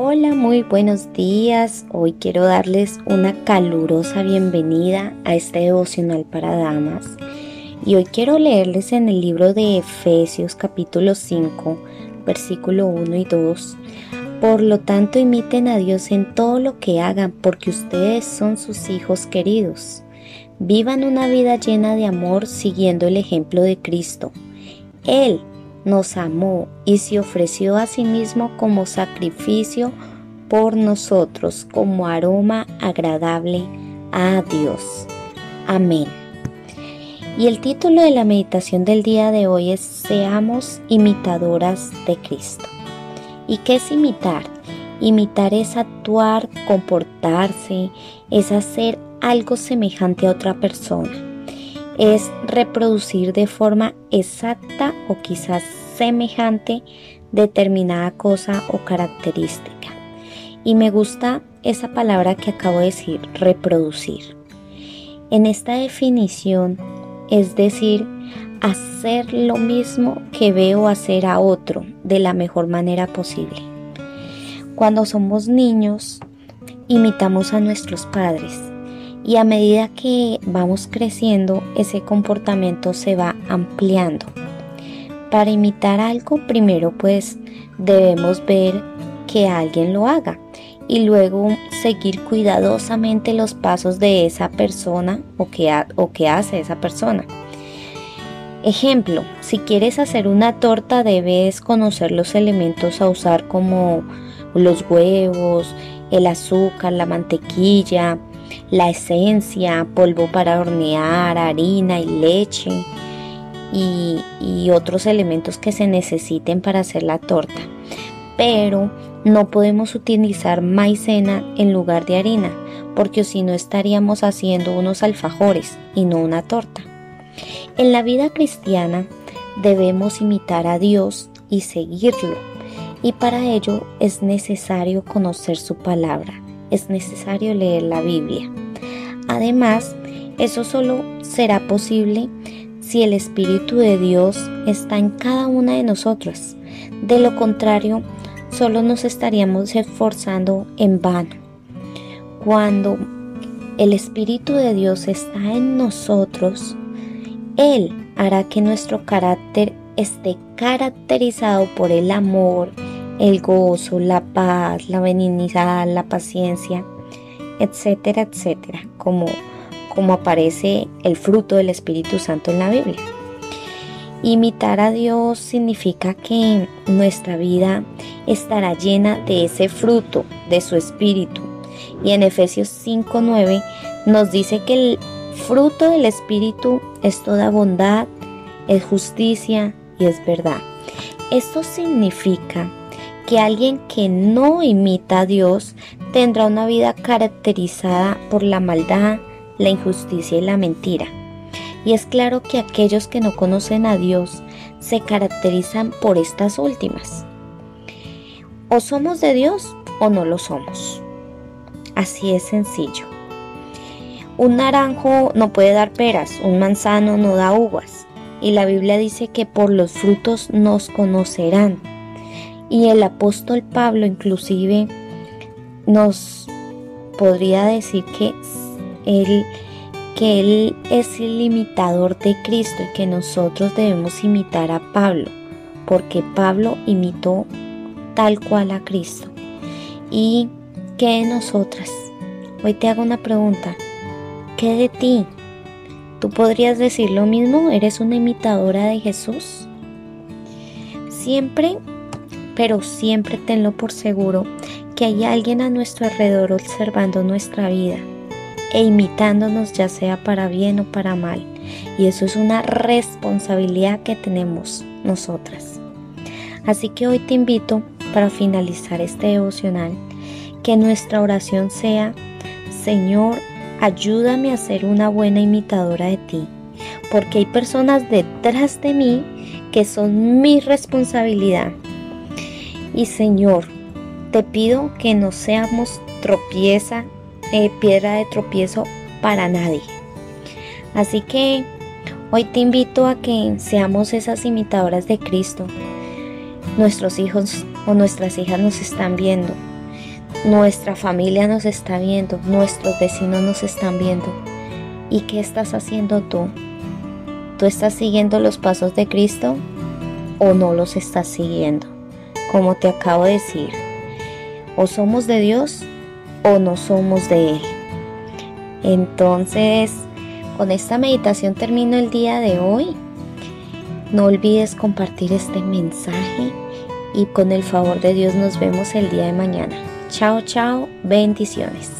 Hola, muy buenos días. Hoy quiero darles una calurosa bienvenida a este devocional para damas. Y hoy quiero leerles en el libro de Efesios capítulo 5, versículo 1 y 2. Por lo tanto, imiten a Dios en todo lo que hagan, porque ustedes son sus hijos queridos. Vivan una vida llena de amor siguiendo el ejemplo de Cristo. Él nos amó y se ofreció a sí mismo como sacrificio por nosotros, como aroma agradable a Dios. Amén. Y el título de la meditación del día de hoy es Seamos imitadoras de Cristo. ¿Y qué es imitar? Imitar es actuar, comportarse, es hacer algo semejante a otra persona es reproducir de forma exacta o quizás semejante determinada cosa o característica. Y me gusta esa palabra que acabo de decir, reproducir. En esta definición, es decir, hacer lo mismo que veo hacer a otro de la mejor manera posible. Cuando somos niños, imitamos a nuestros padres y a medida que vamos creciendo ese comportamiento se va ampliando. Para imitar algo primero pues debemos ver que alguien lo haga y luego seguir cuidadosamente los pasos de esa persona o que, o que hace esa persona. Ejemplo, si quieres hacer una torta debes conocer los elementos a usar como los huevos, el azúcar, la mantequilla, la esencia, polvo para hornear, harina y leche y, otros elementos que se necesiten para hacer la torta. Pero no podemos utilizar maicena en lugar de harina, porque si no estaríamos haciendo unos alfajores y no una torta. En la vida cristiana debemos imitar a Dios y seguirlo, y para ello es necesario conocer su palabra es necesario leer la Biblia. Además, eso solo será posible si el Espíritu de Dios está en cada una de nosotros. De lo contrario, solo nos estaríamos esforzando en vano. Cuando el Espíritu de Dios está en nosotros, Él hará que nuestro carácter esté caracterizado por el amor, el gozo, la paz, la benignidad, la paciencia, etcétera, etcétera, como, como aparece el fruto del Espíritu Santo en la Biblia. Imitar a Dios significa que nuestra vida estará llena de ese fruto de su Espíritu. Y en Efesios 5:9 nos dice que el fruto del Espíritu es toda bondad, es justicia y es verdad. Esto significa que alguien que no imita a Dios tendrá una vida caracterizada por la maldad, la injusticia y la mentira. Y es claro que aquellos que no conocen a Dios se caracterizan por estas últimas. O somos de Dios o no lo somos. Así es sencillo. Un naranjo no puede dar peras, un manzano no da uvas. Y la Biblia dice que por los frutos nos conocerán. Y el apóstol Pablo inclusive nos podría decir que él, que él es el imitador de Cristo y que nosotros debemos imitar a Pablo, porque Pablo imitó tal cual a Cristo. ¿Y qué de nosotras? Hoy te hago una pregunta. ¿Qué de ti? ¿Tú podrías decir lo mismo? ¿Eres una imitadora de Jesús? Siempre pero siempre tenlo por seguro que hay alguien a nuestro alrededor observando nuestra vida e imitándonos ya sea para bien o para mal. Y eso es una responsabilidad que tenemos nosotras. Así que hoy te invito para finalizar este devocional que nuestra oración sea, Señor, ayúdame a ser una buena imitadora de ti, porque hay personas detrás de mí que son mi responsabilidad y Señor, te pido que no seamos tropieza, eh, piedra de tropiezo para nadie. Así que hoy te invito a que seamos esas imitadoras de Cristo. Nuestros hijos o nuestras hijas nos están viendo. nuestra familia nos está viendo, nuestros vecinos nos están viendo. ¿Y qué estás haciendo tú? ¿Tú estás siguiendo los pasos de Cristo o no los estás siguiendo? Como te acabo de decir, o somos de Dios o no somos de Él. Entonces, con esta meditación termino el día de hoy. No olvides compartir este mensaje y con el favor de Dios nos vemos el día de mañana. Chao, chao, bendiciones.